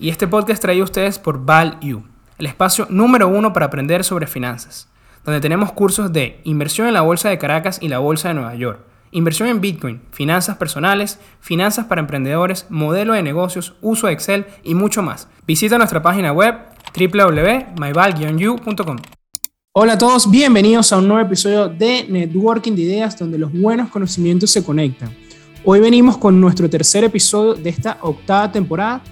y este podcast traído a ustedes por ValU, el espacio número uno para aprender sobre finanzas, donde tenemos cursos de inversión en la Bolsa de Caracas y la Bolsa de Nueva York, inversión en Bitcoin, finanzas personales, finanzas para emprendedores, modelo de negocios, uso de Excel y mucho más. Visita nuestra página web www.myval-u.com. Hola a todos, bienvenidos a un nuevo episodio de Networking de Ideas donde los buenos conocimientos se conectan. Hoy venimos con nuestro tercer episodio de esta octava temporada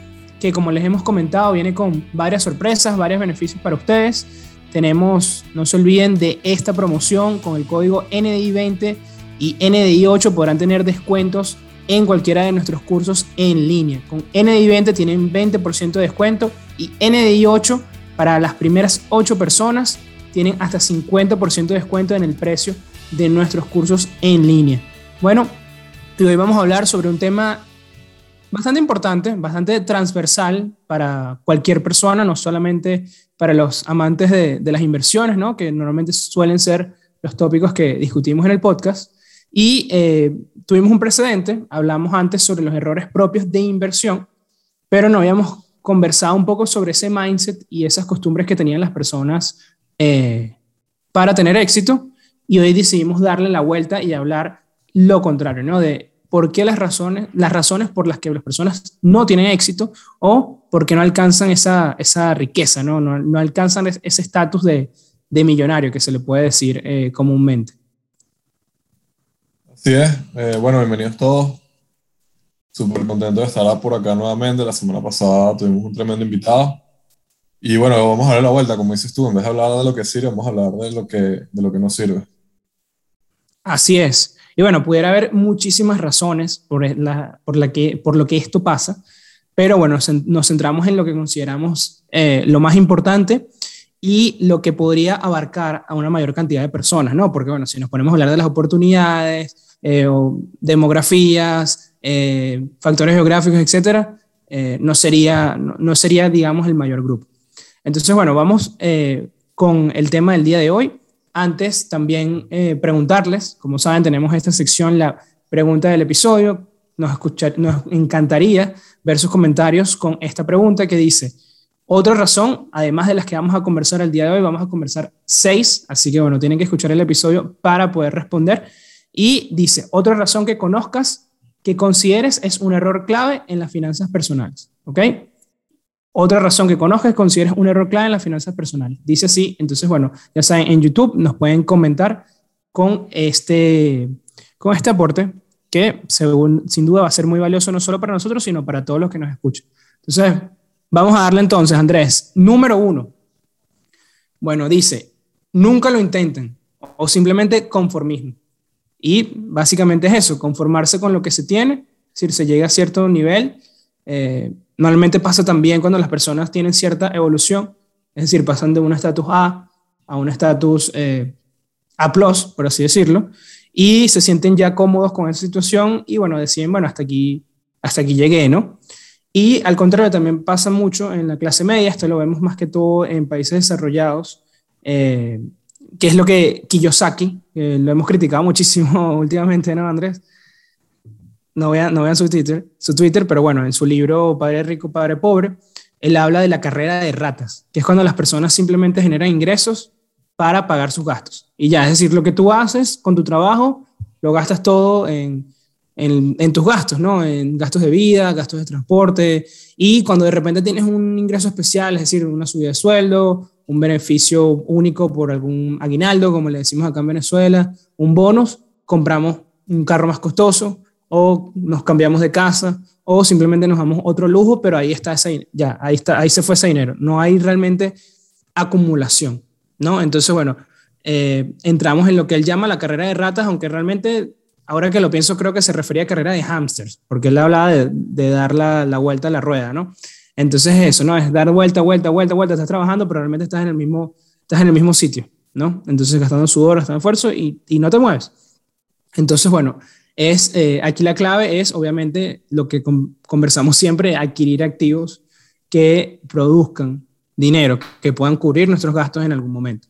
que como les hemos comentado viene con varias sorpresas, varios beneficios para ustedes. Tenemos, no se olviden de esta promoción con el código NDI20 y NDI8 podrán tener descuentos en cualquiera de nuestros cursos en línea. Con NDI20 tienen 20% de descuento y NDI8 para las primeras 8 personas tienen hasta 50% de descuento en el precio de nuestros cursos en línea. Bueno, hoy vamos a hablar sobre un tema bastante importante, bastante transversal para cualquier persona, no solamente para los amantes de, las inversiones, ¿no? que normalmente suelen ser los tópicos que discutimos en el podcast. Y eh, tuvimos un precedente, hablamos antes sobre los errores propios de inversión, pero no habíamos conversado un poco sobre ese mindset y esas costumbres que tenían las personas eh, para tener éxito. Y hoy decidimos darle la vuelta y hablar lo contrario, ¿no? De por qué las razones, las razones por las que las personas no tienen éxito o porque no alcanzan esa, esa riqueza, ¿no? No, no alcanzan ese estatus de, de, millonario que se le puede decir eh, comúnmente. Así es. Eh, bueno, bienvenidos todos. Súper contento de estar por acá nuevamente. La semana pasada tuvimos un tremendo invitado. Y bueno, vamos a darle la vuelta, como dices tú, en vez de hablar de lo que sirve, vamos a hablar de lo que, de lo que no sirve. Así es. Y bueno, pudiera haber muchísimas razones por, la, por, la que, por lo que esto pasa, pero bueno, nos centramos en lo que consideramos eh, lo más importante y lo que podría abarcar a una mayor cantidad de personas, ¿no? Porque bueno, si nos ponemos a hablar de las oportunidades, eh, o demografías, eh, factores geográficos, etcétera, no, sería, no, sería, digamos, el mayor grupo. Entonces, bueno, vamos con el tema del día de hoy antes, también eh, preguntarles, como saben, tenemos esta sección, la pregunta del episodio. Nos, escuchar, nos encantaría ver sus comentarios con esta pregunta que dice, otra razón, además de las que vamos a conversar el día de hoy, vamos a conversar seis, así que bueno, tienen que escuchar el episodio para poder responder. Y dice, otra razón que conozcas, que consideres es un error clave en las finanzas personales, ¿ok? Otra razón que conozcas, consideres un error clave en las finanzas personales. Dice así, entonces, bueno, ya saben, en YouTube nos pueden comentar con este, con este aporte que según, sin duda va a ser muy valioso no solo para nosotros, sino para todos los que nos escuchan. Entonces, vamos a darle entonces, Andrés, número uno. Bueno, dice, nunca lo intenten o simplemente conformismo. Y básicamente es eso, conformarse con lo que se tiene, es decir, se llega a cierto nivel. Eh, Normalmente pasa también cuando las personas tienen cierta evolución, es decir, pasan de un estatus A a un estatus eh, A, por así decirlo, y se sienten ya cómodos con esa situación y bueno, deciden, bueno, hasta aquí, hasta aquí llegué, ¿no? Y al contrario, también pasa mucho en la clase media, esto lo vemos más que todo en países desarrollados, eh, que es lo que Kiyosaki, lo hemos criticado muchísimo últimamente, ¿no, Andrés? No vean, no vean su, Twitter, su Twitter, pero bueno, en su libro Padre Rico, Padre Pobre, él habla de la carrera de ratas, que es cuando las personas simplemente generan ingresos para pagar sus gastos. Y ya, es decir, lo que tú haces con tu trabajo, lo gastas todo en, en, tus gastos, ¿no? En gastos de vida, gastos de transporte. Y cuando de repente tienes un ingreso especial, es decir, una subida de sueldo, un beneficio único por algún aguinaldo, como le decimos acá en Venezuela, un bonus, compramos un carro más costoso, o nos cambiamos de casa, o simplemente nos damos otro lujo, pero ahí está ese, ya, ahí está, ahí se fue ese dinero. No hay realmente acumulación, ¿no? Entonces, bueno, eh, entramos en lo que él llama la carrera de ratas, aunque realmente, ahora que lo pienso, creo que se refería a carrera de hamsters, porque él hablaba de, de dar la, la, vuelta a la rueda, ¿no? Entonces, eso, ¿no? Es dar vuelta, vuelta, vuelta, vuelta, estás trabajando, pero realmente estás en el mismo, estás en el mismo sitio, ¿no? Entonces, gastando sudor, gastando esfuerzo y, y no te mueves. Entonces, bueno, es, eh, aquí la clave es, obviamente, lo que conversamos siempre, adquirir activos que produzcan dinero, que puedan cubrir nuestros gastos en algún momento.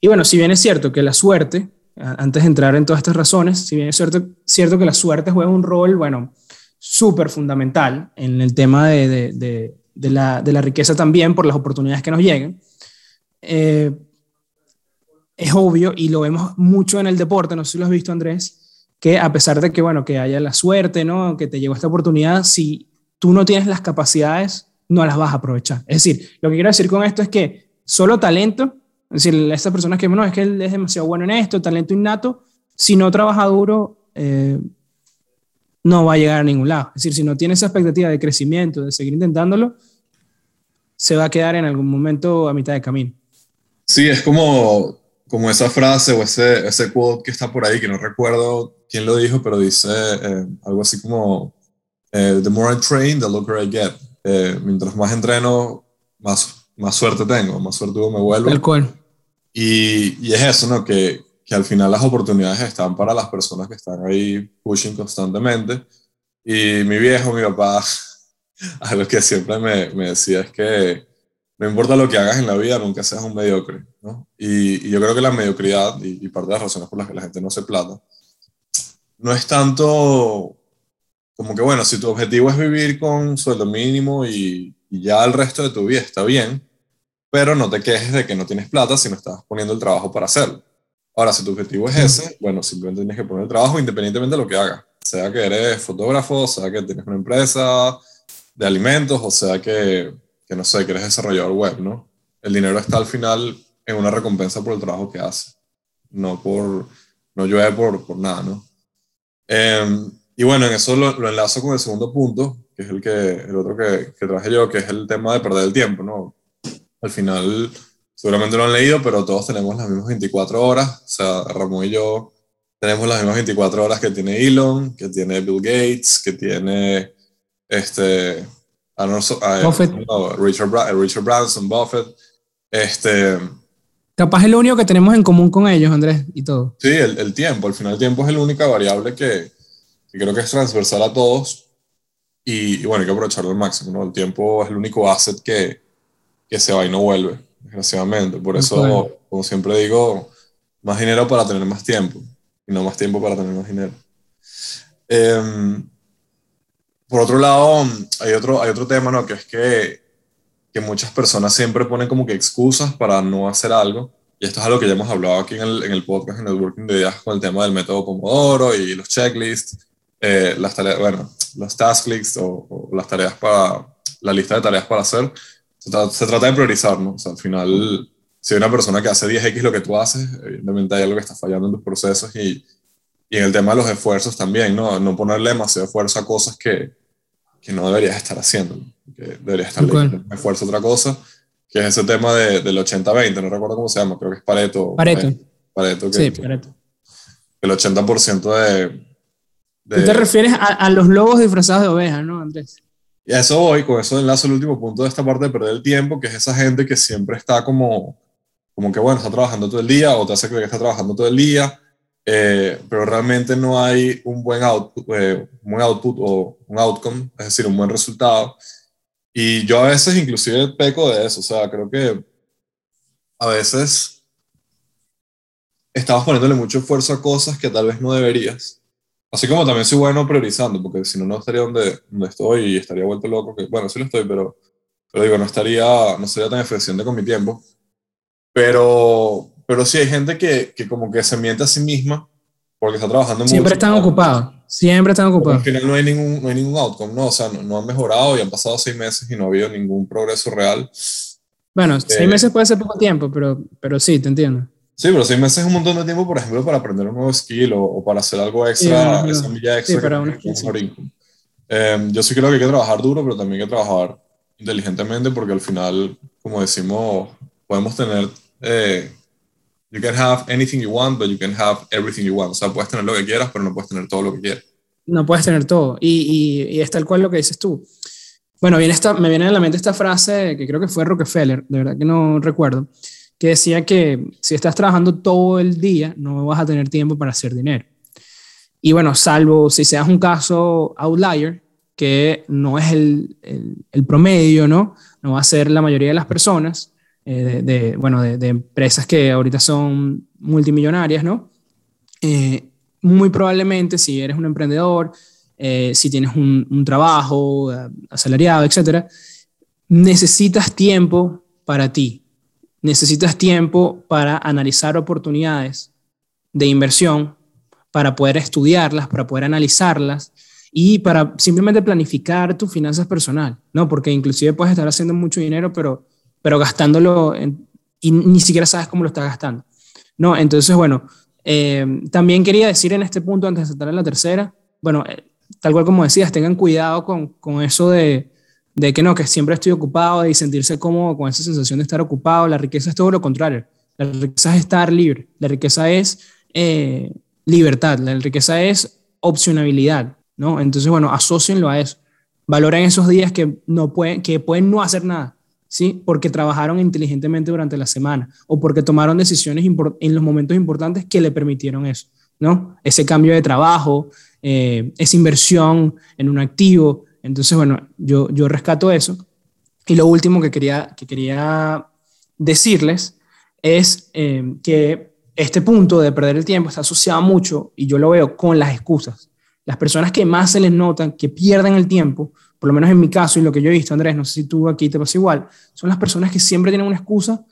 Y bueno, si bien es cierto que la suerte, antes de entrar en todas estas razones, si bien es cierto, cierto que la suerte juega un rol, bueno, súper fundamental en el tema de, de, la, de, la, riqueza también por las oportunidades que nos llegan. Eh, es obvio, y lo vemos mucho en el deporte, no sé si lo has visto Andrés, que a pesar de que, bueno, que haya la suerte, ¿no? Que te llegó esta oportunidad, si tú no tienes las capacidades, no las vas a aprovechar. Es decir, lo que quiero decir con esto es que solo talento, es decir, estas personas que, no, es que él es demasiado bueno en esto, talento innato, si no trabaja duro, eh, no va a llegar a ningún lado. Es decir, si no tiene esa expectativa de crecimiento, de seguir intentándolo, se va a quedar en algún momento a mitad de camino. Sí, es como, como esa frase o ese, ese quote que está por ahí, que no recuerdo quién lo dijo, pero dice eh, algo así como, eh, The more I train, the luckier I get. Eh, mientras más entreno, más, más suerte tengo, más suerte me vuelvo. El cual. Y, y es eso, ¿no? Que, que al final las oportunidades están para las personas que están ahí pushing constantemente. Y mi viejo, mi papá, algo que siempre me, me decía es que no importa lo que hagas en la vida, nunca seas un mediocre. ¿no? Y, yo creo que la mediocridad, y, parte de las razones por las que la gente no se plata, no es tanto como que, bueno, si tu objetivo es vivir con sueldo mínimo y, y ya el resto de tu vida está bien, pero no te quejes de que no tienes plata si no estás poniendo el trabajo para hacerlo. Ahora, si tu objetivo es ese, bueno, simplemente tienes que poner el trabajo independientemente de lo que hagas. Sea que eres fotógrafo, sea que tienes una empresa de alimentos, o sea que, que no sé, que eres desarrollador web, ¿no? El dinero está al final en una recompensa por el trabajo que haces, no por, no llueve por, por nada, ¿no? Em, y bueno, en eso lo, lo, enlazo con el segundo punto, que es el, que, el otro que, que traje yo, que es el tema de perder el tiempo, ¿no? Al final, seguramente lo han leído, pero todos tenemos las mismas 24 horas. O sea, Ramón y yo tenemos las mismas 24 horas que tiene Elon, que tiene Bill Gates, que tiene este, Buffett. Richard, Richard Branson, Buffett. Este, Capaz es lo único que tenemos en común con ellos, Andrés, y todo. Sí, el, el tiempo. Al final, el tiempo es la única variable que, que creo que es transversal a todos. Y, y, bueno, hay que aprovecharlo al máximo. ¿no? El tiempo es el único asset que, que se va y no vuelve desgraciadamente. Por eso, como siempre digo, más dinero para tener más tiempo y no más tiempo para tener más dinero. Em, por otro lado, hay otro, hay otro tema, ¿no? Que es que, que muchas personas siempre ponen como que excusas para no hacer algo. Y esto es algo que ya hemos hablado aquí en el, en el podcast, en el Working de Ideas, con el tema del método Pomodoro y los checklists, eh, las tareas, bueno, los task lists o, o, las tareas para, la lista de tareas para hacer se, trata de priorizar, ¿no? O sea, al final, si hay una persona que hace 10x lo que tú haces, evidentemente hay algo que está fallando en tus procesos y, y en el tema de los esfuerzos también, ¿no? No ponerle demasiado esfuerzo a cosas que, que no deberías estar haciendo, que deberías estar okay. esfuerzo a otra cosa, que es ese tema de, del 80-20, no recuerdo cómo se llama, creo que es Pareto. Pareto. Pareto, que, sí, Pareto. El 80% de, de... Tú te refieres a, a, los lobos disfrazados de ovejas, ¿no, Andrés? Y a eso voy, con eso enlazo el último punto de esta parte de perder el tiempo, que es esa gente que siempre está como, como que, bueno, está trabajando todo el día o te hace creer que está trabajando todo el día, eh, pero realmente no hay un buen, output, eh, un buen output o un outcome, es decir, un buen resultado. Y yo a veces inclusive peco de eso, o sea, creo que a veces estabas poniéndole mucho esfuerzo a cosas que tal vez no deberías Así como también soy bueno priorizando, porque si no, no estaría donde, estoy y estaría vuelto loco. Que, bueno, sí lo estoy, pero, pero no estaría, no sería tan eficiente con mi tiempo. Pero, pero sí hay gente que, que como que se miente a sí misma porque está trabajando mucho. Siempre están ocupados, siempre están ocupados. Al final no hay ningún, no hay ningún outcome, ¿no? O sea, no, no, han mejorado y han pasado seis meses y no ha habido ningún progreso real. Bueno, eh, seis meses puede ser poco tiempo, pero, pero sí, te entiendo. Sí, pero seis meses es un montón de tiempo, por ejemplo, para aprender un nuevo skill o, o para hacer algo extra, sí, esa milla extra. Sí, para una eh, yo sí creo que hay que trabajar duro, pero también hay que trabajar inteligentemente porque al final, como decimos, podemos tener... Eh, you can have anything you want, but you can have everything you want. O sea, puedes tener lo que quieras, pero no puedes tener todo lo que quieras. No puedes tener todo. Y, y, y es tal cual lo que dices tú. Bueno, viene esta, me viene a la mente esta frase que creo que fue Rockefeller, de verdad que no recuerdo, que decía que si estás trabajando todo el día, no vas a tener tiempo para hacer dinero. Y bueno, salvo si seas un caso outlier, que no es el, el, el promedio, ¿no? No va a ser la mayoría de las personas, eh, de, bueno, de, de, empresas que ahorita son multimillonarias, ¿no? Eh, muy probablemente si eres un emprendedor, eh, si tienes un, un trabajo asalariado, etcétera, necesitas tiempo para ti, necesitas tiempo para analizar oportunidades de inversión, para poder estudiarlas, para poder analizarlas y para simplemente planificar tus finanzas personal, ¿no? Porque inclusive puedes estar haciendo mucho dinero, pero, pero gastándolo y ni siquiera sabes cómo lo estás gastando, ¿no? Entonces, bueno, eh, también quería decir en este punto, antes de saltar a la tercera, bueno, eh, tal cual como decías, tengan cuidado con, con eso de, de que no, que siempre estoy ocupado y sentirse cómodo con esa sensación de estar ocupado. La riqueza es todo lo contrario. La riqueza es estar libre. La riqueza es eh, libertad. La riqueza es opcionabilidad, ¿no? Entonces, bueno, asócienlo a eso. Valoren esos días que, no pueden, que pueden no hacer nada, ¿sí? Porque trabajaron inteligentemente durante la semana o porque tomaron decisiones en los momentos importantes que le permitieron eso, ¿no? Ese cambio de trabajo, eh, esa inversión en un activo, entonces, bueno, yo, yo rescato eso. Y lo último que quería, que quería decirles es eh, que este punto de perder el tiempo está asociado mucho, y yo lo veo, con las excusas. Las personas que más se les notan que pierden el tiempo, por lo menos en mi caso y lo que yo he visto, Andrés, no sé si tú aquí te pasa igual, son las personas que siempre tienen una excusa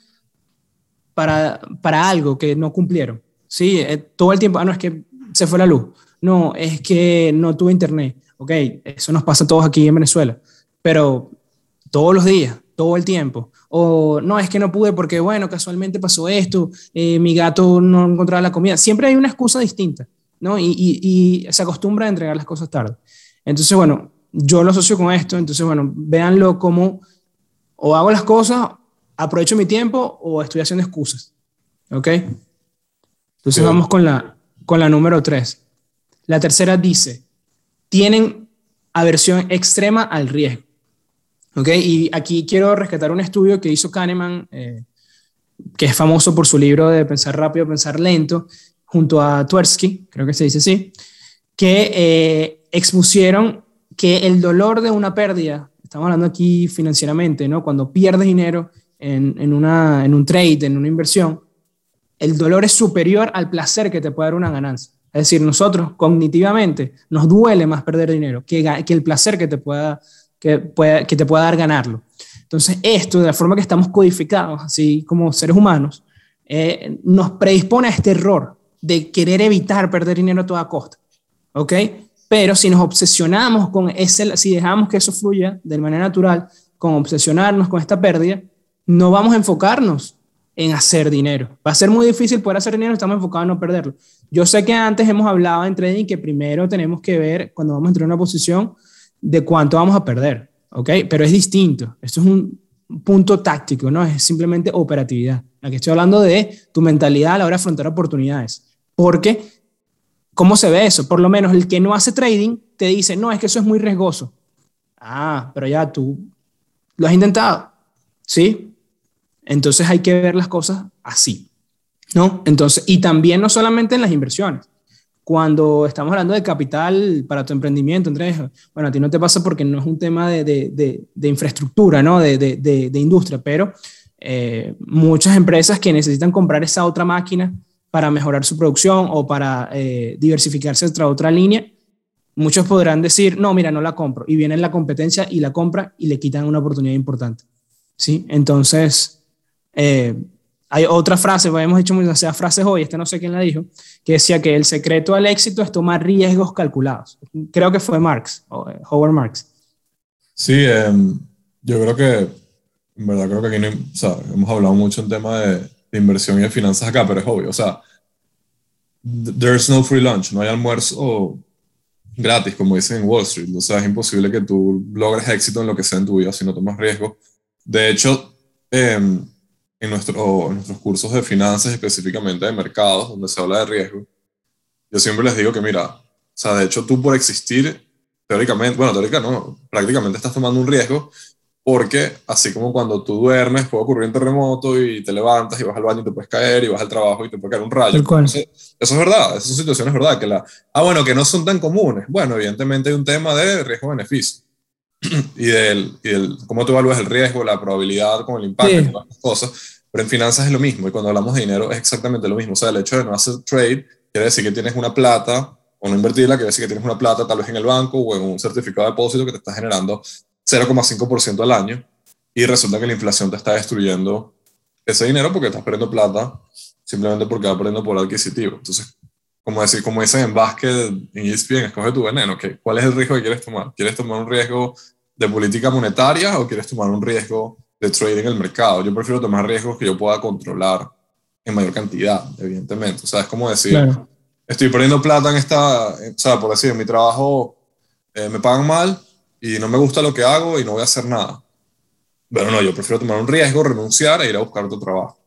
para, para algo que no cumplieron. Sí, eh, todo el tiempo, ah, no, es que se fue la luz, no, es que no tuve internet, ok, eso nos pasa a todos aquí en Venezuela, pero todos los días, todo el tiempo. O no, es que no pude porque, bueno, casualmente pasó esto, eh, mi gato no encontraba la comida. Siempre hay una excusa distinta, ¿no? Y, y, se acostumbra a entregar las cosas tarde. Entonces, bueno, yo lo asocio con esto, entonces, bueno, véanlo como o hago las cosas, aprovecho mi tiempo o estoy haciendo excusas, ¿ok? Entonces vamos con la, con la número tres. La tercera dice, tienen aversión extrema al riesgo. ¿Ok? Y aquí quiero rescatar un estudio que hizo Kahneman, eh, que es famoso por su libro de Pensar rápido, pensar lento, junto a Tversky, creo que se dice así, que eh, expusieron que el dolor de una pérdida, estamos hablando aquí financieramente, ¿no? Cuando pierdes dinero en, en, una, en un trade, en una inversión, el dolor es superior al placer que te puede dar una ganancia. Es decir, nosotros cognitivamente nos duele más perder dinero que, que el placer que te, pueda, que, pueda, que te pueda dar ganarlo. Entonces, esto, de la forma que estamos codificados, así como seres humanos, eh, nos predispone a este error de querer evitar perder dinero a toda costa. ¿Ok? Pero si nos obsesionamos con ese, si dejamos que eso fluya de manera natural, con obsesionarnos con esta pérdida, no vamos a enfocarnos en hacer dinero. Va a ser muy difícil poder hacer dinero, estamos enfocados en no perderlo. Yo sé que antes hemos hablado en trading que primero tenemos que ver cuando vamos a entrar en una posición de cuánto vamos a perder, ¿ok? Pero es distinto. Esto es un punto táctico, ¿no? Es simplemente operatividad. Aquí estoy hablando de tu mentalidad a la hora de afrontar oportunidades. Porque, ¿cómo se ve eso? Por lo menos el que no hace trading te dice, no, es que eso es muy riesgoso. Ah, pero ya tú lo has intentado, ¿sí? Entonces hay que ver las cosas así, ¿no? Entonces, y también no solamente en las inversiones. Cuando estamos hablando de capital para tu emprendimiento, Andrés, bueno, a ti no te pasa porque no es un tema de, de, de, infraestructura, ¿no? De, industria, pero eh, muchas empresas que necesitan comprar esa otra máquina para mejorar su producción o para eh, diversificarse otra otra línea, muchos podrán decir, no, mira, no la compro. Y viene la competencia y la compra y le quitan una oportunidad importante. ¿Sí? Entonces, eh, hay otra frase, pues, hemos hecho muchas frases hoy, este no sé quién la dijo, que decía que el secreto al éxito es tomar riesgos calculados. Creo que fue Marx, eh, Howard Marx. Sí, em, yo creo que, en verdad creo que aquí no, o hemos hablado mucho en tema de, de, inversión y de finanzas acá, pero es obvio, o sea, there's no free lunch, no hay almuerzo gratis, como dicen en Wall Street, o sea, es imposible que tú logres éxito en lo que sea en tu vida si no tomas riesgo. De hecho, eh, en, nuestro, nuestros cursos de finanzas, específicamente de mercados, donde se habla de riesgo, yo siempre les digo que, mira, o sea, de hecho tú por existir, teóricamente, bueno, teóricamente no, prácticamente estás tomando un riesgo, porque así como cuando tú duermes puede ocurrir un terremoto y te levantas y vas al baño y te puedes caer y vas al trabajo y te puede caer un rayo. eso es verdad, esas son situaciones verdad. Que la, ah, bueno, que no son tan comunes. Bueno, evidentemente hay un tema de riesgo-beneficio y del, y del, cómo tú evalúas el riesgo, la probabilidad con el impacto y todas las cosas. Pero en finanzas es lo mismo y cuando hablamos de dinero es exactamente lo mismo. O sea, el hecho de no hacer trade quiere decir que tienes una plata o no invertirla, quiere decir que tienes una plata tal vez en el banco o en un certificado de depósito que te está generando 0,5% al año. y resulta que la inflación te está destruyendo ese dinero porque estás perdiendo plata simplemente porque vas perdiendo por adquisitivo. Entonces, como, decir, como dicen en básquet, en ESPN, escoge tu veneno. ¿qué? ¿Cuál es el riesgo que quieres tomar? ¿Quieres tomar un riesgo de política monetaria o quieres tomar un riesgo de trading en el mercado? Yo prefiero tomar riesgos que yo pueda controlar en mayor cantidad, evidentemente. O sea, es como decir, estoy perdiendo plata en esta, o sea, por decir, en mi trabajo eh, me pagan mal y no me gusta lo que hago y no voy a hacer nada. Pero no, yo prefiero tomar un riesgo, renunciar e ir a buscar otro trabajo.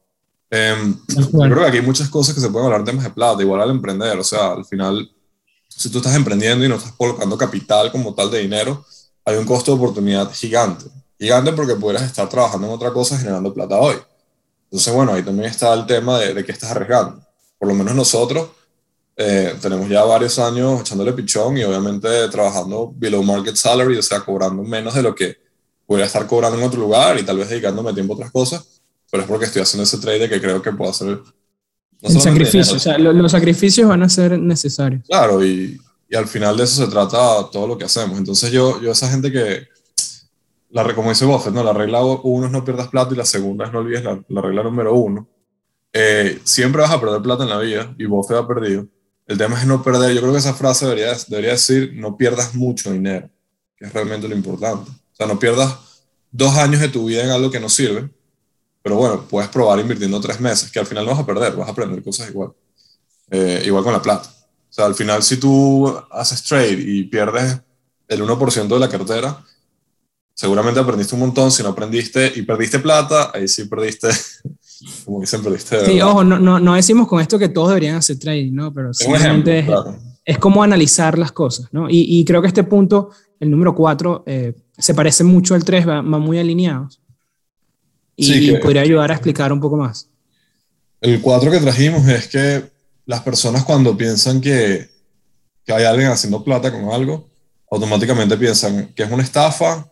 Eh, yo creo que aquí hay muchas cosas que se pueden hablar de temas de plata, igual al emprender, o sea, al final, si tú estás emprendiendo y no estás colocando capital como tal de dinero, hay un costo de oportunidad gigante. Gigante porque pudieras estar trabajando en otra cosa generando plata hoy. Entonces, bueno, ahí también está el tema de, de que estás arriesgando. Por lo menos nosotros eh, tenemos ya varios años echándole pichón y obviamente trabajando below market salary, o sea, cobrando menos de lo que podría estar cobrando en otro lugar y tal vez dedicándome tiempo a otras cosas, pero es porque estoy haciendo ese trade que creo que puedo hacer. el sacrificio, o sea, los sacrificios van a ser necesarios. Claro, y, y, al final de eso se trata todo lo que hacemos. Entonces yo, yo esa gente que, la, como dice Buffett, ¿no? la regla uno es no pierdas plata y la segunda es no olvides la, la regla número uno. Eh, siempre vas a perder plata en la vida y Buffett ha perdido el tema es no perder. Yo creo que esa frase debería, debería decir, no pierdas mucho dinero, que es realmente lo importante. O sea, no pierdas dos años de tu vida en algo que no sirve, pero bueno, puedes probar invirtiendo tres meses, que al final no vas a perder, vas a aprender cosas igual. Eh, igual con la plata. O sea, al final si tú haces trade y pierdes el 1% de la cartera, seguramente aprendiste un montón. Si no aprendiste y perdiste plata, ahí sí perdiste como que siempre Sí, ojo, no, no, no, decimos con esto que todos deberían hacer trading, ¿no? Pero simplemente es, como analizar las cosas, ¿no? Y, y, creo que este punto, el número 4, eh, se parece mucho al 3, va, muy alineados. Y, podría ayudar a explicar un poco más. El 4 que trajimos es que las personas cuando piensan que, que hay alguien haciendo plata con algo, automáticamente piensan que es una estafa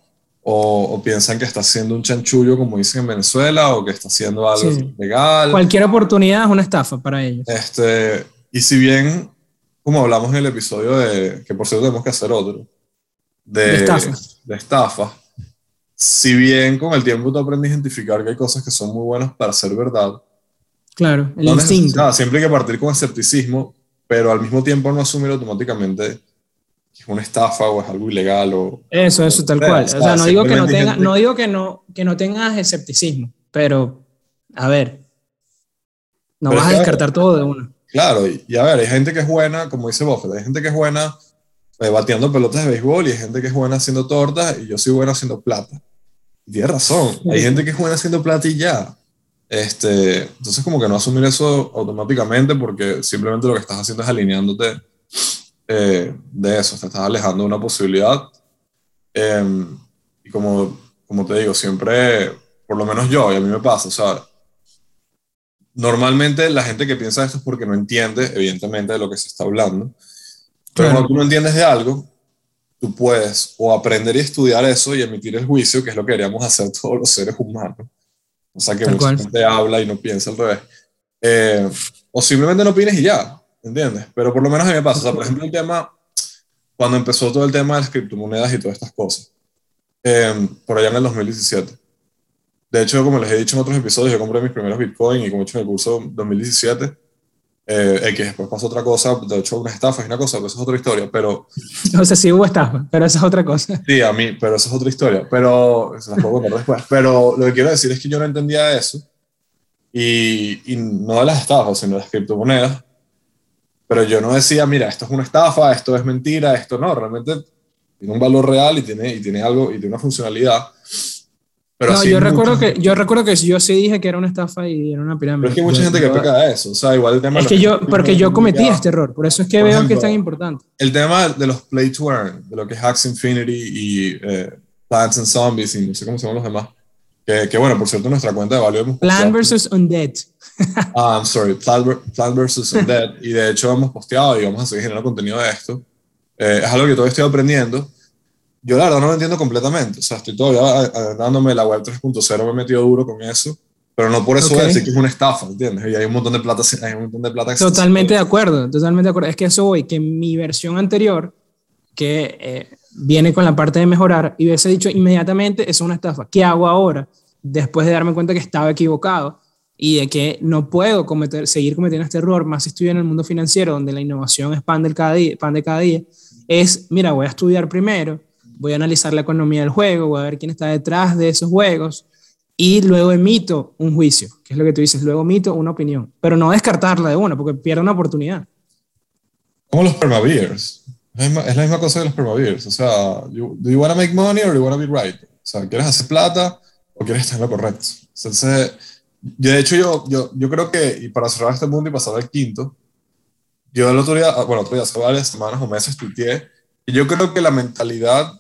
o, piensan que está haciendo un chanchullo, como dicen en Venezuela, o que está haciendo algo legal. Cualquier oportunidad es una estafa para ellos. Este, y si bien, como hablamos en el episodio de, que por cierto tenemos que hacer otro, de, de estafa, si bien con el tiempo tú aprendes a identificar que hay cosas que son muy buenas para ser verdad. Claro, el instinto. Siempre hay que partir con escepticismo, pero al mismo tiempo no asumir automáticamente es una estafa o es algo ilegal o... Eso, eso, tal cual. O sea, no digo que no, tenga, no digo que no, que no tengas escepticismo, pero, a ver, no vas a descartar todo de uno. Claro, y, a ver, hay gente que es buena, como dice Buffett, hay gente que es buena eh, bateando pelotas de béisbol y hay gente que es buena haciendo tortas y yo soy bueno haciendo plata. Y tienes razón, hay gente que es buena haciendo plata y ya. Este, entonces como que no asumir eso automáticamente porque simplemente lo que estás haciendo es alineándote eh, de eso, te estás alejando de una posibilidad. Em, y como, como te digo, siempre, por lo menos yo, y a mí me pasa, o sea, normalmente la gente que piensa esto es porque no entiende, evidentemente, de lo que se está hablando. Pero cuando tú no entiendes de algo, tú puedes o aprender y estudiar eso y emitir el juicio, que es lo que queríamos hacer todos los seres humanos. O sea, que mucha gente habla y no piensa al revés. Eh, o simplemente no opines y ya. ¿Entiendes? Pero por lo menos a mí me pasa, o sea, por ejemplo, el tema, cuando empezó todo el tema de las criptomonedas y todas estas cosas, em, por allá en el 2017. De hecho, como les he dicho en otros episodios, yo compré mis primeros Bitcoin y como he hecho en el curso 2017, eh, que después pasó otra cosa, de hecho una estafa es una cosa, pero eso es otra historia, pero... O sea, sí hubo estafa, pero eso es otra cosa. Sí, a mí, pero eso es otra historia, pero se las puedo contar después. Pero lo que quiero decir es que yo no entendía eso, y, y no de las estafas, sino de las criptomonedas, pero yo no decía, mira, esto es una estafa, esto es mentira, esto no, realmente tiene un valor real y tiene, y tiene algo, y tiene una funcionalidad. Pero no, yo recuerdo, que, yo recuerdo que yo sí dije que era una estafa y era una pirámide. Pero es que hay mucha gente que peca de eso, o sea, igual el tema... Es que yo, porque yo cometí este error, por eso es que veo que es tan importante. El tema de los play to earn, de lo que es Hacks Infinity y eh, Plants and Zombies y no sé cómo se llaman los demás, que, que bueno, por cierto, nuestra cuenta de valor... Plan versus Undead. Ah, I'm sorry, Plant vs. Undead. y de hecho hemos posteado y vamos a seguir generando contenido de esto. Eh, es algo que todavía estoy aprendiendo. Yo la verdad no lo entiendo completamente. O sea, estoy todavía dándome la web 3.0, me he metido duro con eso. Pero no por eso okay. decir que es una estafa, ¿entiendes? Y hay un montón de plata. Hay un montón de plata totalmente de acuerdo, totalmente de acuerdo. Es que eso voy, que mi versión anterior, que eh, viene con la parte de mejorar y hubiese dicho inmediatamente, es una estafa. ¿Qué hago ahora? Después de darme cuenta que estaba equivocado y de que no puedo cometer, seguir cometiendo este error, más si estoy en el mundo financiero, donde la innovación es pan, del cada día, pan de cada día, es, mira, voy a estudiar primero, voy a analizar la economía del juego, voy a ver quién está detrás de esos juegos y luego emito un juicio, que es lo que tú dices, luego emito una opinión, pero no descartarla de una, porque pierde una oportunidad. Como los permabeers. Es la misma cosa que los permabeers. O sea, do you want to make money or do you want to be right? O sea, ¿quieres hacer plata o quieres estar en lo correcto? Entonces, yo, de hecho, yo, yo, yo creo que, y para cerrar este mundo y pasar al quinto, yo el otro día, ah, bueno, otro día, hace varias semanas o meses tuiteé, y yo creo que la mentalidad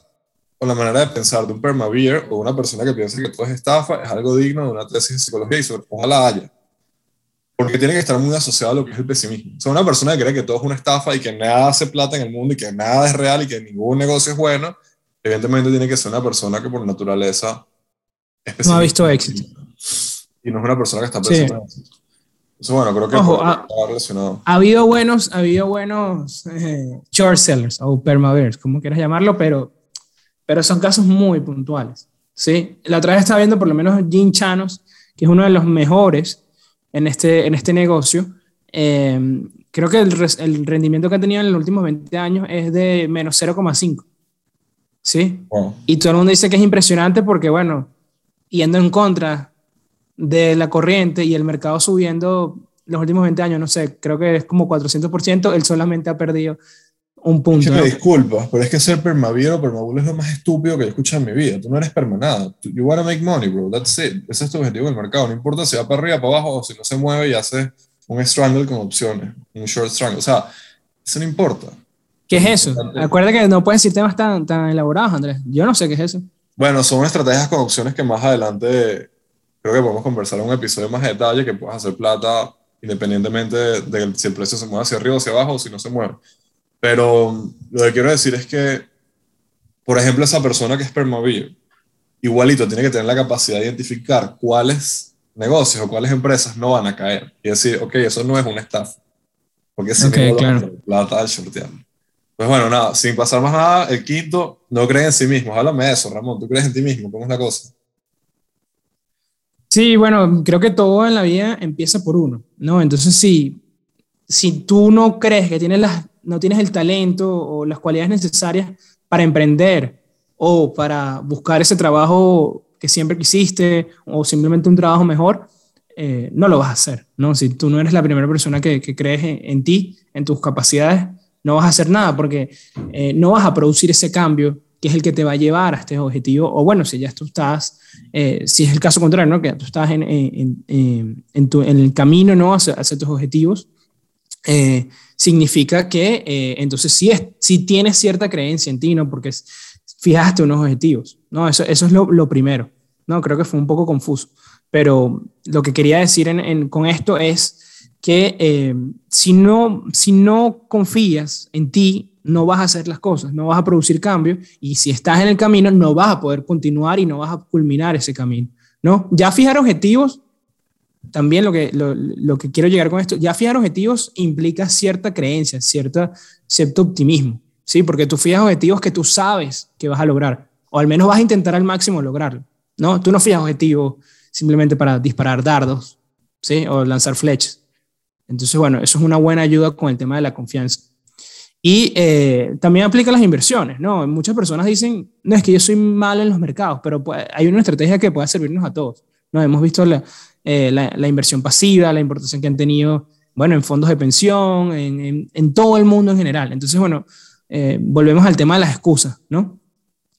o la manera de pensar de un permabeer o una persona que piensa que todo es estafa es algo digno de una tesis de psicología y sobre, ojalá haya. Porque tiene que estar muy asociado a lo que es el pesimismo. O sea, una persona que cree que todo es una estafa y que nada hace plata en el mundo y que nada es real y que ningún negocio es bueno, evidentemente tiene que ser una persona que por naturaleza es No ha visto éxito. Y no es una persona que está pensando en éxito. Entonces, bueno, creo que ha, relacionado. Ha habido buenos, ha habido buenos eh, short sellers o permabeers, como quieras llamarlo, pero pero son casos muy puntuales. ¿sí? La otra vez estaba viendo por lo menos Jim Chanos, que es uno de los mejores en este, en este negocio. Eh, creo que el, el, rendimiento que ha tenido en los últimos 20 años es de menos 0,5. ¿Sí? Y todo el mundo dice que es impresionante porque, bueno, yendo en contra de la corriente y el mercado subiendo los últimos 20 años, no sé, creo que es como 400%, él solamente ha perdido un punto. me disculpas, pero es que ser permaviero o permabulo es lo más estúpido que he escuchado en mi vida. Tú no eres permanada. You wanna make money, bro. That's it. Ese es tu objetivo del mercado. No importa si va para arriba, para abajo, o si no se mueve y hace un strangle con opciones. Un short strangle. O sea, eso no importa. ¿Qué es eso? Acuerda que no puedes decir temas tan, tan elaborados, Andrés. Yo no sé qué es eso. Bueno, son estrategias con opciones que más adelante creo que podemos conversar en un episodio más de detalle que puedas hacer plata independientemente de si el precio se mueve hacia arriba o hacia abajo o si no se mueve. Pero lo que quiero decir es que, por ejemplo, esa persona que es permabil, igualito tiene que tener la capacidad de identificar cuáles negocios o cuáles empresas no van a caer y decir, ok, eso no es un estafa, porque si okay, no claro. plata al shortear. Pues bueno, nada, sin pasar más nada, el quinto, no cree en sí mismo. Háblame de eso, Ramón, ¿tú crees en ti mismo? ¿Cómo es la cosa? Sí, bueno, creo que todo en la vida empieza por uno, ¿no? Entonces, sí, si tú no crees que tienes las no tienes el talento o las cualidades necesarias para emprender o para buscar ese trabajo que siempre quisiste o simplemente un trabajo mejor, eh, no lo vas a hacer, ¿no? Si tú no eres la primera persona que, crees en, ti, en tus capacidades, no vas a hacer nada porque eh, no vas a producir ese cambio que es el que te va a llevar a este objetivo, o bueno, si ya tú estás, eh, si es el caso contrario, ¿no? Que tú estás en, en, en, tu, el camino, ¿no? Hacia, hacia tus objetivos, eh, significa que eh, entonces sí, es, sí tienes cierta creencia en ti, ¿no? Porque fijaste unos objetivos, ¿no? Eso, eso es lo, primero, ¿no? Creo que fue un poco confuso, pero lo que quería decir con esto es que eh, si, no, si no confías en ti, no vas a hacer las cosas, no vas a producir cambio y si estás en el camino no vas a poder continuar y no vas a culminar ese camino, ¿no? Ya fijar objetivos también lo que, lo, que quiero llegar con esto, ya fijar objetivos implica cierta creencia, cierta, cierto optimismo, ¿sí? Porque tú fijas objetivos que tú sabes que vas a lograr, o al menos vas a intentar al máximo lograrlo, ¿no? Tú no fijas objetivos simplemente para disparar dardos, ¿sí? O lanzar flechas. Entonces, bueno, eso es una buena ayuda con el tema de la confianza. Y eh, también aplica las inversiones, ¿no? Muchas personas dicen, no, es que yo soy malo en los mercados, pero pues, hay una estrategia que puede servirnos a todos, ¿no? Hemos visto la, eh, la, inversión pasiva, la importación que han tenido, bueno, en fondos de pensión, en, todo el mundo en general. Entonces, bueno, eh, volvemos al tema de las excusas, ¿no?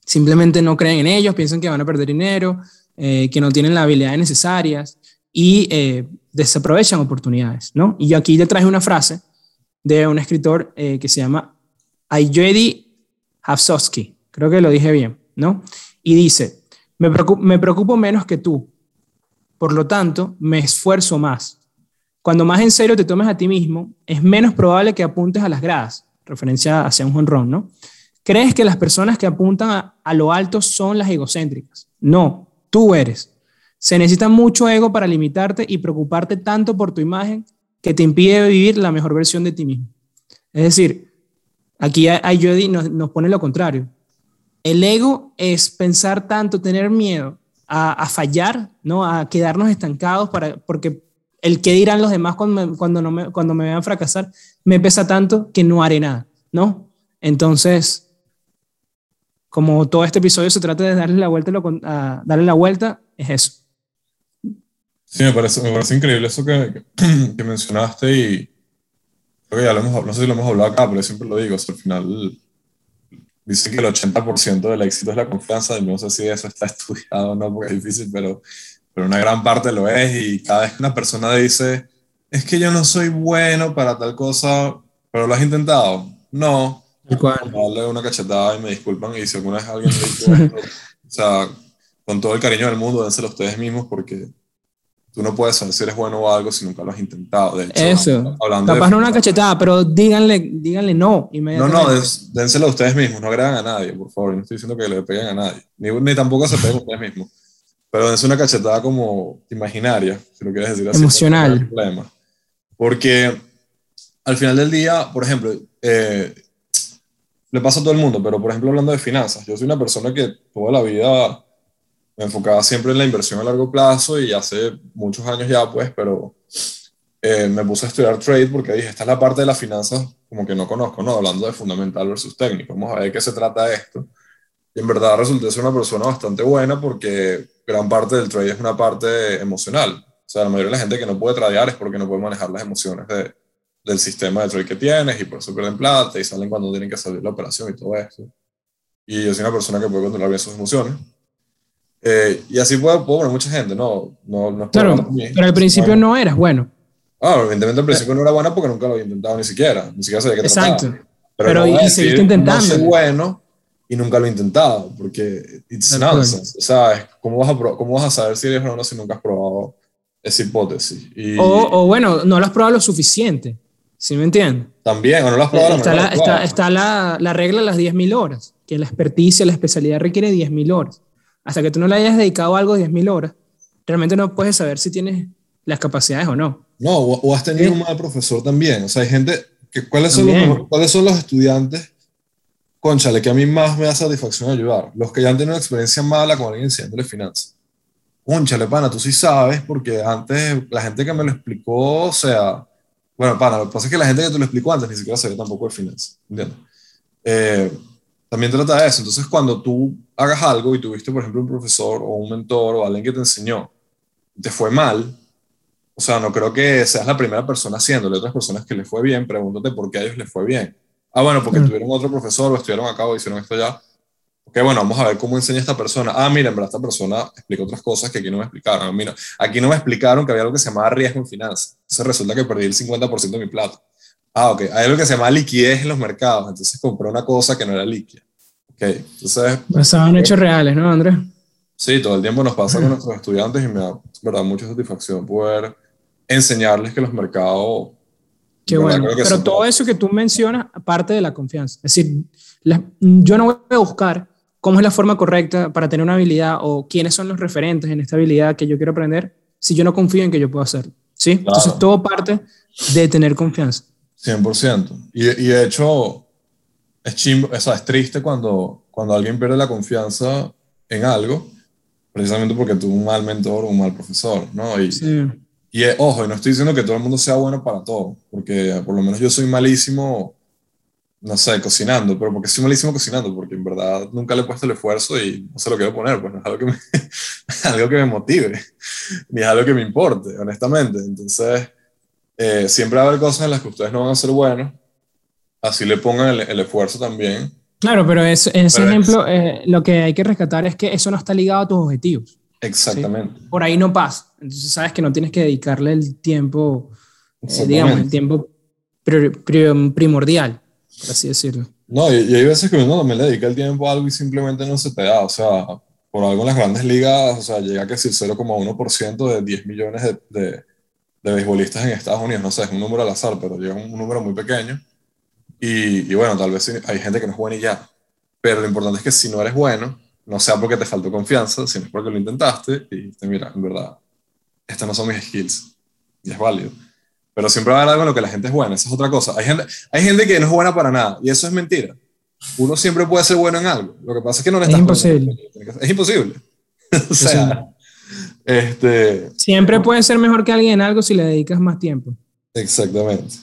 Simplemente no creen en ellos, piensan que van a perder dinero, eh, que no tienen las habilidades necesarias y desaprovechan oportunidades, ¿no? Y yo aquí te traje una frase de un escritor que se llama Ayedi Havsovsky, creo que lo dije bien, ¿no? Y dice, me me preocupo menos que tú, por lo tanto, me esfuerzo más. Cuando más en serio te tomes a ti mismo, es menos probable que apuntes a las gradas, referencia hacia un jonrón, ¿no? ¿Crees que las personas que apuntan a, lo alto son las egocéntricas? No, tú eres. Se necesita mucho ego para limitarte y preocuparte tanto por tu imagen que te impide vivir la mejor versión de ti mismo. Es decir, aquí Ayodi nos, nos pone lo contrario. El ego es pensar tanto, tener miedo a, fallar, ¿no? A quedarnos estancados para, porque el que dirán los demás cuando me, cuando, no me, cuando me vean fracasar me pesa tanto que no haré nada, ¿no? Entonces, como todo este episodio se trata de darle la vuelta, a, darle la vuelta, es eso. Sí, me parece, me parece increíble eso que, que, mencionaste y creo que ya lo hemos, no sé si lo hemos hablado acá, pero siempre lo digo, al final dicen que el 80% del éxito es la confianza, y no sé si eso está estudiado o no, porque es difícil, pero, pero una gran parte lo es. Y cada vez que una persona dice, es que yo no soy bueno para tal cosa, pero lo has intentado, no, darle una cachetada y me disculpan. Y si alguna vez alguien me dice, o sea, con todo el cariño del mundo, dénselo ustedes mismos porque tú no puedes saber si eres bueno o algo si nunca lo has intentado. De hecho, Eso. Hablando Capaz no una cachetada, pero díganle, díganle no. No, no, dénselo a ustedes mismos, no agregan a nadie, por favor. No estoy diciendo que le peguen a nadie, ni, ni tampoco se peguen a ustedes mismos. Pero dense una cachetada como imaginaria, si lo quieres decir así. Emocional. Porque al final del día, por ejemplo, eh, le pasa a todo el mundo, pero por ejemplo hablando de finanzas, yo soy una persona que toda la vida me enfocaba siempre en la inversión a largo plazo y hace muchos años ya, pues, pero eh, me puse a estudiar trade porque dije, esta es la parte de las finanzas como que no conozco, ¿no? Hablando de fundamental versus técnico, vamos a ver qué se trata esto. Y en verdad resulté ser una persona bastante buena porque gran parte del trade es una parte emocional. O sea, la mayoría de la gente que no puede tradear es porque no puede manejar las emociones de, del sistema de trade que tienes y por eso pierden plata y salen cuando tienen que salir la operación y todo eso. Y yo soy una persona que puede controlar bien sus emociones. Eh, y así puedo, puedo, poner mucha gente, no, no, no Claro, pero al principio no eras bueno. Ah, evidentemente al principio no era bueno porque nunca lo había intentado ni siquiera, ni siquiera sabía qué Exacto. Pero, pero y seguiste intentando. No soy bueno y nunca lo he intentado, porque it's nonsense. O sea, ¿cómo vas, a ¿cómo vas a saber si eres bueno si nunca has probado esa hipótesis? Y, o, o, bueno, no lo has probado lo suficiente, ¿sí me entiendes? También, o no lo has probado Está, la, está, está la, la regla de las 10.000 horas, que la experticia, la especialidad requiere 10.000 horas hasta que tú no le hayas dedicado algo 10.000 horas, realmente no puedes saber si tienes las capacidades o no. No, o, has tenido un mal profesor también. O sea, hay gente, que, ¿cuáles, son los, ¿cuáles son los estudiantes, conchale, que a mí más me da satisfacción ayudar? Los que ya han tenido una experiencia mala con alguien enseñándole finanzas. Conchale, pana, tú sí sabes, porque antes la gente que me lo explicó, o sea, bueno, pana, lo que pasa es que la gente que te lo explicó antes ni siquiera sabía tampoco de finanzas, ¿entiendes? Eh, también trata de eso. Entonces, cuando tú hagas algo y tuviste, por ejemplo, un profesor o un mentor o alguien que te enseñó, te fue mal, o sea, no creo que seas la primera persona haciéndole. Otras personas que les fue bien, pregúntate por qué a ellos les fue bien. Ah, bueno, porque mm. tuvieron otro profesor o estuvieron acá o hicieron esto ya. Ok, bueno, vamos a ver cómo enseña esta persona. Ah, mira, en verdad esta persona explica otras cosas que aquí no me explicaron. Mira, aquí no me explicaron que había algo que se llamaba riesgo en finanzas. Entonces resulta que perdí el 50% de mi plata. Ah, ok, hay algo que se llama liquidez en los mercados. Entonces compré una cosa que no era líquida. Ok, entonces... Pasaban hechos reales, ¿no, Andrés? Sí, todo el tiempo nos pasa con nuestros estudiantes y me da, verdad, mucha satisfacción poder enseñarles que los mercados... Qué bueno, pero todo eso que tú mencionas, parte de la confianza. Es decir, yo no voy a buscar cómo es la forma correcta para tener una habilidad o quiénes son los referentes en esta habilidad que yo quiero aprender si yo no confío en que yo puedo hacerlo. ¿sí? Entonces, todo parte de tener confianza. 100%. Y, y de hecho, es chimbo, o sea, es triste cuando, cuando alguien pierde la confianza en algo, precisamente porque tuvo un mal mentor o un mal profesor, ¿no? Y, y ojo, y no estoy diciendo que todo el mundo sea bueno para todo, porque por lo menos yo soy malísimo, no sé, cocinando, pero porque soy malísimo cocinando, porque en verdad nunca le he puesto el esfuerzo y no se lo quiero poner, pues no es algo que me, algo que me motive, ni es algo que me importe, honestamente. Entonces, eh, siempre va a haber cosas en las que ustedes no van a ser buenos, así le pongan el, esfuerzo también. Claro, pero ese ejemplo, eh, lo que hay que rescatar es que eso no está ligado a tus objetivos. Exactamente. Por ahí no pasa. Entonces sabes que no tienes que dedicarle el tiempo, eh, digamos, el tiempo primordial, por así decirlo. No, y, hay veces que uno también le dedica el tiempo a algo y simplemente no se te da. O sea, por algo en las grandes ligas, o sea, llega a que si el 0,1% de 10 millones de, de, de beisbolistas en Estados Unidos, no sé, es un número al azar, pero llega un número muy pequeño y, bueno, tal vez hay gente que no es buena y ya. Pero lo importante es que si no eres bueno, no sea porque te faltó confianza, sino es porque lo intentaste y te mira, en verdad, estas no son mis skills. Y es válido. Pero siempre va a haber algo en lo que la gente es buena, esa es otra cosa. Hay gente, hay gente que no es buena para nada y eso es mentira. uno siempre puede ser bueno en algo. Lo que pasa es que no le es imposible. Es imposible. o sea, este... Siempre puedes ser mejor que alguien en algo si le dedicas más tiempo. Exactamente.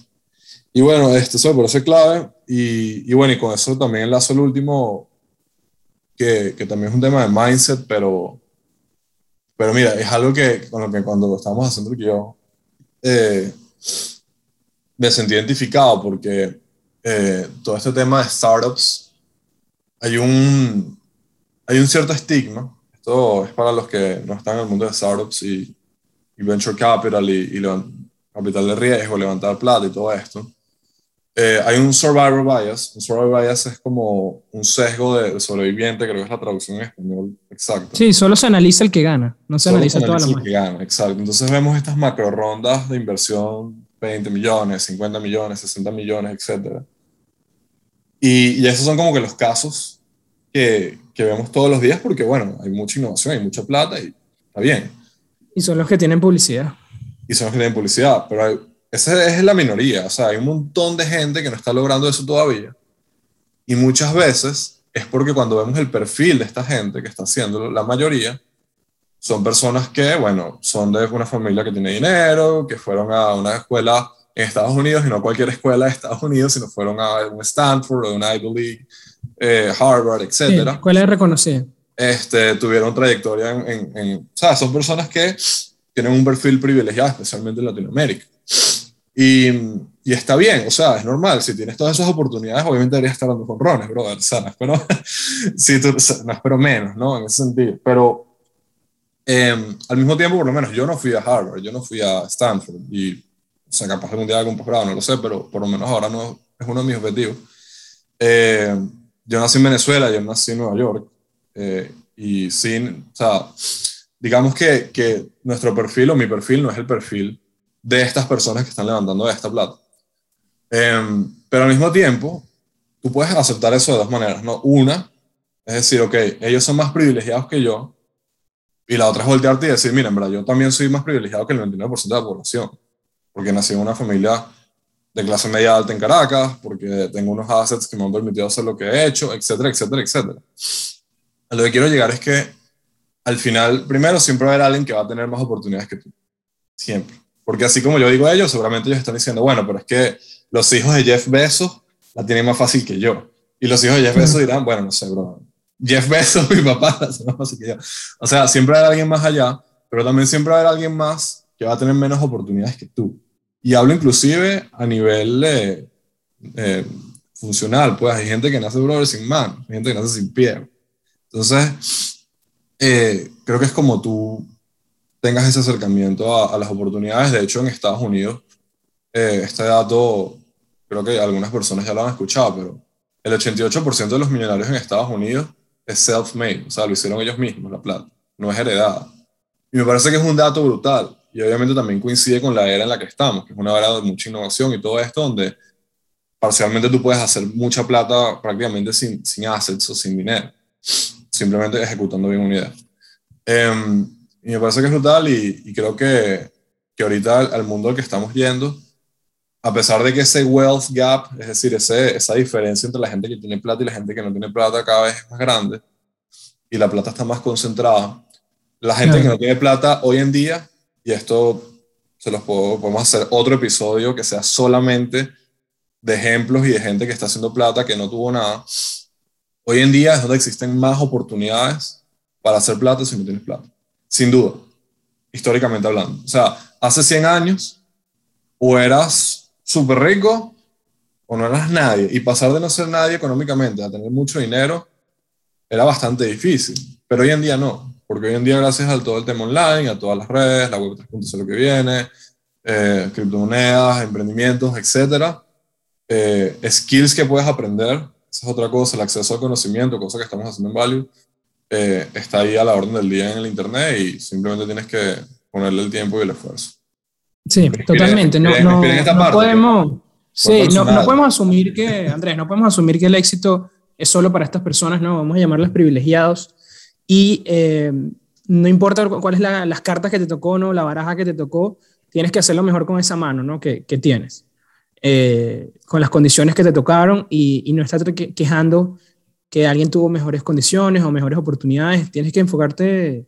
Y bueno, esto eso por eso es clave. Y, y, bueno, y con eso también enlazo el último, que, que, también es un tema de mindset, pero, pero mira, es algo que con lo que cuando lo estábamos haciendo yo eh, me sentí identificado porque eh, todo este tema de startups, hay un, hay un cierto estigma. Esto es para los que no están en el mundo de startups y, y venture capital y, y capital de riesgo, levantar plata y todo esto. Eh, hay un survivor bias. Un survivor bias es como un sesgo de, sobreviviente, creo que es la traducción en español exacta. Sí, solo se analiza el que gana, no se analiza, toda la el que gana, exacto. Entonces vemos estas macro rondas de inversión, 20 millones, 50 millones, 60 millones, etc. Y, y esos son como que los casos que, que vemos todos los días porque, bueno, hay mucha innovación, hay mucha plata y está bien. Y son los que tienen publicidad. Y son los que tienen publicidad, pero hay, esa es la minoría, o sea, hay un montón de gente que no está logrando eso todavía. Y muchas veces es porque cuando vemos el perfil de esta gente que está haciéndolo, la mayoría son personas que, bueno, son de una familia que tiene dinero, que fueron a una escuela en Estados Unidos y no cualquier escuela de Estados Unidos, sino fueron a un Stanford o una Ivy League, eh, Harvard, etc. Sí, escuela reconocida. Este, tuvieron trayectoria en, en, en, O sea, son personas que tienen un perfil privilegiado, especialmente en Latinoamérica. Y, y, está bien, o sea, es normal. Si tienes todas esas oportunidades, obviamente deberías estar dando con rones, brother. O sea, no espero, si tú, no espero menos, ¿no? En ese sentido. Pero eh, al mismo tiempo, por lo menos, yo no fui a Harvard, yo no fui a Stanford. Y, o sea, capaz un día algún posgrado, no lo sé, pero por lo menos ahora no es uno de mis objetivos. Eh, yo nací en Venezuela, yo nací en Nueva York. Eh, y sin, o sea, digamos que, que nuestro perfil o mi perfil no es el perfil de estas personas que están levantando esta plata. Em, pero al mismo tiempo, tú puedes aceptar eso de dos maneras, ¿no? Una, es decir, ok, ellos son más privilegiados que yo, y la otra es voltearte y decir, mira, en verdad, yo también soy más privilegiado que el 99% de la población, porque nací en una familia de clase media alta en Caracas, porque tengo unos assets que me han permitido hacer lo que he hecho, etcétera, etcétera, etcétera. A lo que quiero llegar es que al final, primero, siempre va a haber alguien que va a tener más oportunidades que tú. Siempre. Porque así como yo digo a ellos, seguramente ellos están diciendo, bueno, pero es que los hijos de Jeff Bezos la tienen más fácil que yo. Y los hijos de Jeff Bezos dirán, bueno, no sé, bro. Jeff Bezos, mi papá, la tiene más fácil que yo. O sea, siempre va a haber alguien más allá, pero también siempre va a haber alguien más que va a tener menos oportunidades que tú. Y hablo inclusive a nivel eh, funcional, pues hay gente que nace, brother, sin mano, hay gente que nace sin pie. Entonces, eh, creo que es como tú tengas ese acercamiento a, las oportunidades. De hecho, en Estados Unidos, eh, este dato, creo que algunas personas ya lo han escuchado, pero el 88% de los millonarios en Estados Unidos es self-made, o sea, lo hicieron ellos mismos, la plata, no es heredada. Y me parece que es un dato brutal. Y obviamente también coincide con la era en la que estamos, que es una era de mucha innovación y todo esto, donde parcialmente tú puedes hacer mucha plata prácticamente sin, sin assets o sin dinero, simplemente ejecutando bien una idea. Eh, y me parece que es brutal y, y creo que, que ahorita al mundo al que estamos yendo, a pesar de que ese wealth gap, es decir, ese, esa diferencia entre la gente que tiene plata y la gente que no tiene plata cada vez es más grande y la plata está más concentrada, la gente que no tiene plata hoy en día, y esto se los puedo, podemos hacer otro episodio que sea solamente de ejemplos y de gente que está haciendo plata que no tuvo nada, hoy en día es donde existen más oportunidades para hacer plata si no tienes plata sin duda, históricamente hablando. O sea, hace 100 años, o eras súper rico o no eras nadie. Y pasar de no ser nadie económicamente a tener mucho dinero era bastante difícil. Pero hoy en día no, porque hoy en día gracias a todo el tema online, a todas las redes, la web 3.0 lo que viene, eh, criptomonedas, emprendimientos, etcétera, eh, skills que puedes aprender, esa es otra cosa, el acceso al conocimiento, cosa que estamos haciendo en Value, eh, está ahí a la orden del día en el Internet y simplemente tienes que ponerle el tiempo y el esfuerzo. Sí, totalmente. No, no, no podemos, sí, no, no, podemos asumir que, Andrés, no podemos asumir que el éxito es solo para estas personas, no, vamos a llamarlas privilegiados y eh, no importa cuáles son las cartas que te tocó, no, la baraja que te tocó, tienes que hacerlo mejor con esa mano, ¿no? Que, que tienes. eh, con las condiciones que te tocaron y, y no estar quejando que alguien tuvo mejores condiciones o mejores oportunidades. Tienes que enfocarte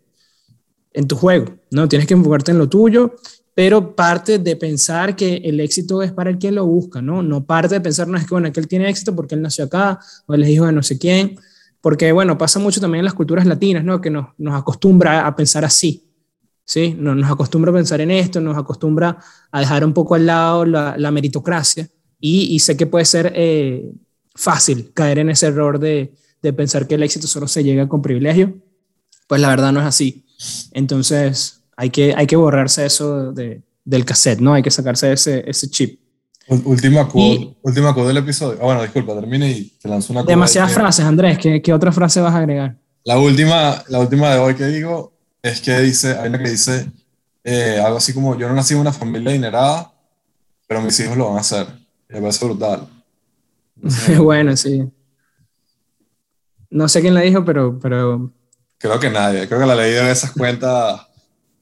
en tu juego, ¿no? Tienes que enfocarte en lo tuyo, pero parte de pensar que el éxito es para el que lo busca, ¿no? No parte de pensar, no es que, bueno, que él tiene éxito porque él nació acá o él es hijo de no sé quién, porque, bueno, pasa mucho también en las culturas latinas, ¿no? Que nos, acostumbra a pensar así, ¿sí? Nos, nos acostumbra a pensar en esto, nos acostumbra a dejar un poco al lado la, meritocracia y, sé que puede ser eh, fácil caer en ese error de, pensar que el éxito solo se llega con privilegio, pues la verdad no es así. Entonces, hay que, hay que borrarse eso de, del cassette, ¿no? Hay que sacarse ese, ese chip. Última quote, última del episodio. Ah, bueno, disculpa, termine y te lanzo una Demasiadas frases, Andrés. ¿Qué, ¿Qué, otra frase vas a agregar? La última, la última de hoy que digo es que dice, hay una que dice eh, algo así como, yo no nací en una familia adinerada, pero mis hijos lo van a hacer. me parece brutal. bueno, sí. No sé quién la dijo, pero, pero Creo que nadie. Creo que la leí de esas cuentas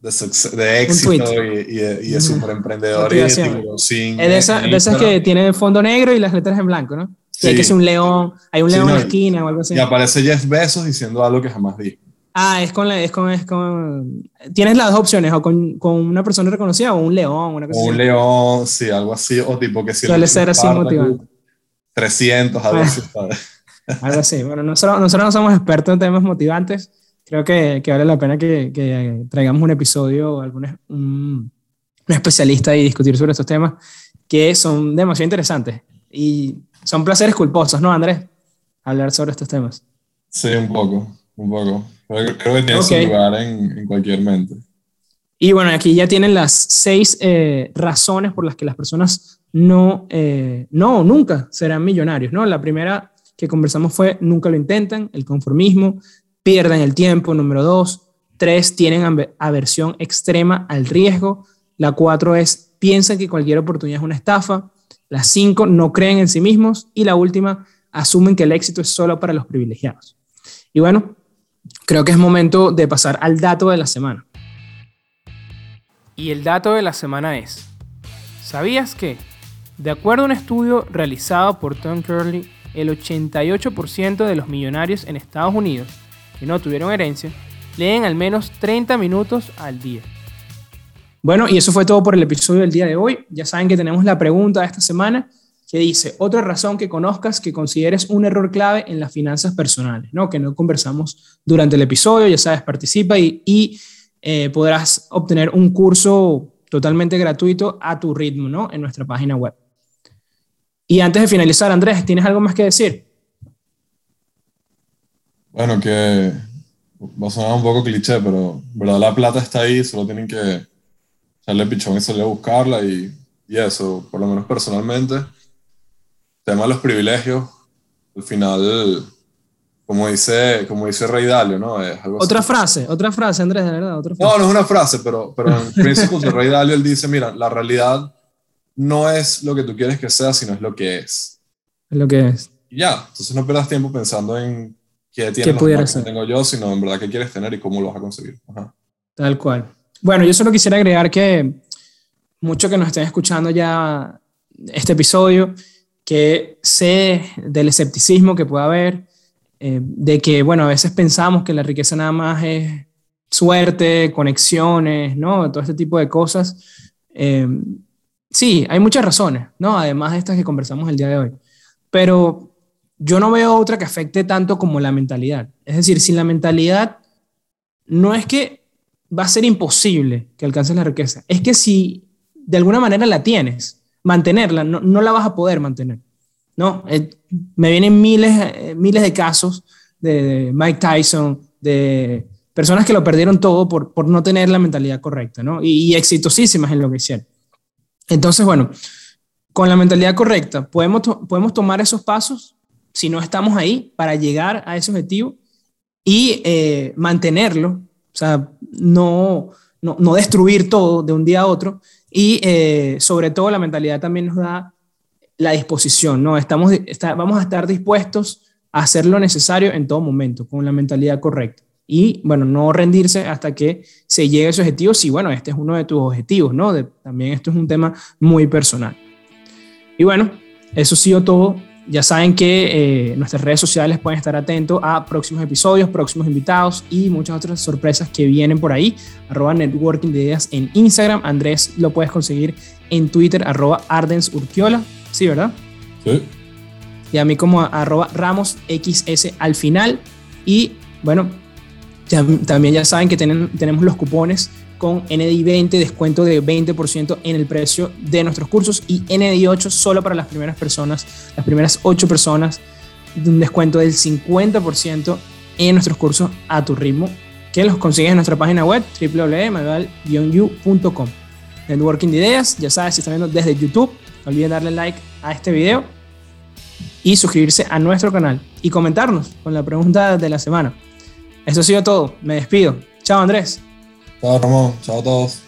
de, de éxito y, y, y de super emprendedores. es de, esa, de esas que tienen el fondo negro y las letras en blanco, ¿no? Sí. hay que ser un león, hay un león en la esquina o algo así. Y aparece Jeff Bezos diciendo algo que jamás dijo. Ah, es con, es con, es con... Tienes las dos opciones, o con, con una persona reconocida o un león, una cosa o un león, sí, algo así, o tipo que si... Suele ser así motivante. 300, algo así, algo así. Bueno, nosotros, nosotros no somos expertos en temas motivantes, creo que, que vale la pena que, que, traigamos un episodio, algún, un, un especialista y discutir sobre estos temas que son demasiado interesantes y son placeres culposos, ¿no, Andrés? Hablar sobre estos temas. Sí, un poco, un poco. Creo, creo que tiene okay. su lugar en, en, cualquier mente. Y bueno, aquí ya tienen las seis eh, razones por las que las personas no, eh, no, nunca serán millonarios, ¿no? La primera que conversamos fue nunca lo intentan, el conformismo, pierden el tiempo, número dos. Tres, tienen aversión extrema al riesgo. La cuatro es, piensan que cualquier oportunidad es una estafa. La cinco, no creen en sí mismos. Y la última, asumen que el éxito es solo para los privilegiados. Y bueno, creo que es momento de pasar al dato de la semana. Y el dato de la semana es, ¿sabías que, de acuerdo a un estudio realizado por Tom Curley, el 88% de los millonarios en Estados Unidos que no tuvieron herencia, leen al menos 30 minutos al día. Bueno, y eso fue todo por el episodio del día de hoy. Ya saben que tenemos la pregunta de esta semana que dice, otra razón que conozcas que consideres un error clave en las finanzas personales, ¿no? Que no conversamos durante el episodio, ya sabes, participa y, eh, podrás obtener un curso totalmente gratuito a tu ritmo, ¿no? En nuestra página web. Y antes de finalizar, Andrés, ¿tienes algo más que decir? Bueno, que va a sonar un poco cliché, pero verdad la plata está ahí, solo tienen que echarle pichón y salir a buscarla y, y eso, por lo menos personalmente. El tema de los privilegios, al final, como dice, como dice Rey Dalio, ¿no? Es algo otra así. frase, otra frase, Andrés, de verdad, otra frase. No, no es una frase, pero, pero en Principios de Rey Dalio él dice, mira, la realidad no es lo que tú quieres que sea, sino es lo que es. Es lo que es. Y ya, entonces no pierdas tiempo pensando en qué tienes ¿Qué que tengo yo, sino en verdad qué quieres tener y cómo lo vas a conseguir. Ajá. Tal cual. Bueno, yo solo quisiera agregar que muchos que nos estén escuchando ya este episodio, que sé del escepticismo que puede haber, eh, de que, bueno, a veces pensamos que la riqueza nada más es suerte, conexiones, ¿no? Todo este tipo de cosas. Eh, sí, hay muchas razones, ¿no? Además de estas que conversamos el día de hoy. Pero yo no veo otra que afecte tanto como la mentalidad. Es decir, sin la mentalidad, no es que va a ser imposible que alcances la riqueza, es que si de alguna manera la tienes, mantenerla, no, no la vas a poder mantener. No, eh, me vienen miles, eh, miles de casos de, de, Mike Tyson, de personas que lo perdieron todo por, por no tener la mentalidad correcta, ¿no? Y, y exitosísimas en lo que hicieron. Entonces, bueno, con la mentalidad correcta, podemos, podemos tomar esos pasos si no estamos ahí para llegar a ese objetivo y eh, mantenerlo, o sea, no, no, no, destruir todo de un día a otro y eh, sobre todo la mentalidad también nos da la disposición, ¿no? Estamos, está, vamos a estar dispuestos a hacer lo necesario en todo momento, con la mentalidad correcta. Y bueno, no rendirse hasta que se llegue a ese objetivo, si bueno, este es uno de tus objetivos, ¿no? De, también esto es un tema muy personal. Y bueno, eso ha sido todo. Ya saben que eh, nuestras redes sociales pueden estar atentos a próximos episodios, próximos invitados y muchas otras sorpresas que vienen por ahí. Arroba Networking de Ideas en Instagram. Andrés lo puedes conseguir en Twitter, arroba Ardens Urquiola. Sí, ¿verdad? Sí. Y a mí como arroba Ramos XS al final. Y bueno, también ya saben que tenemos los cupones con NDI20, descuento de 20% en el precio de nuestros cursos y NDI8 solo para las primeras personas, las primeras 8 personas, un descuento del 50% en nuestros cursos a tu ritmo, que los consigues en nuestra página web www.manual-u.com. Networking de ideas, ya sabes, si estás viendo desde YouTube, no olviden darle like a este video y suscribirse a nuestro canal y comentarnos con la pregunta de la semana. Eso ha sido todo, me despido. Chao Andrés. Chao Ramón, chao a todos.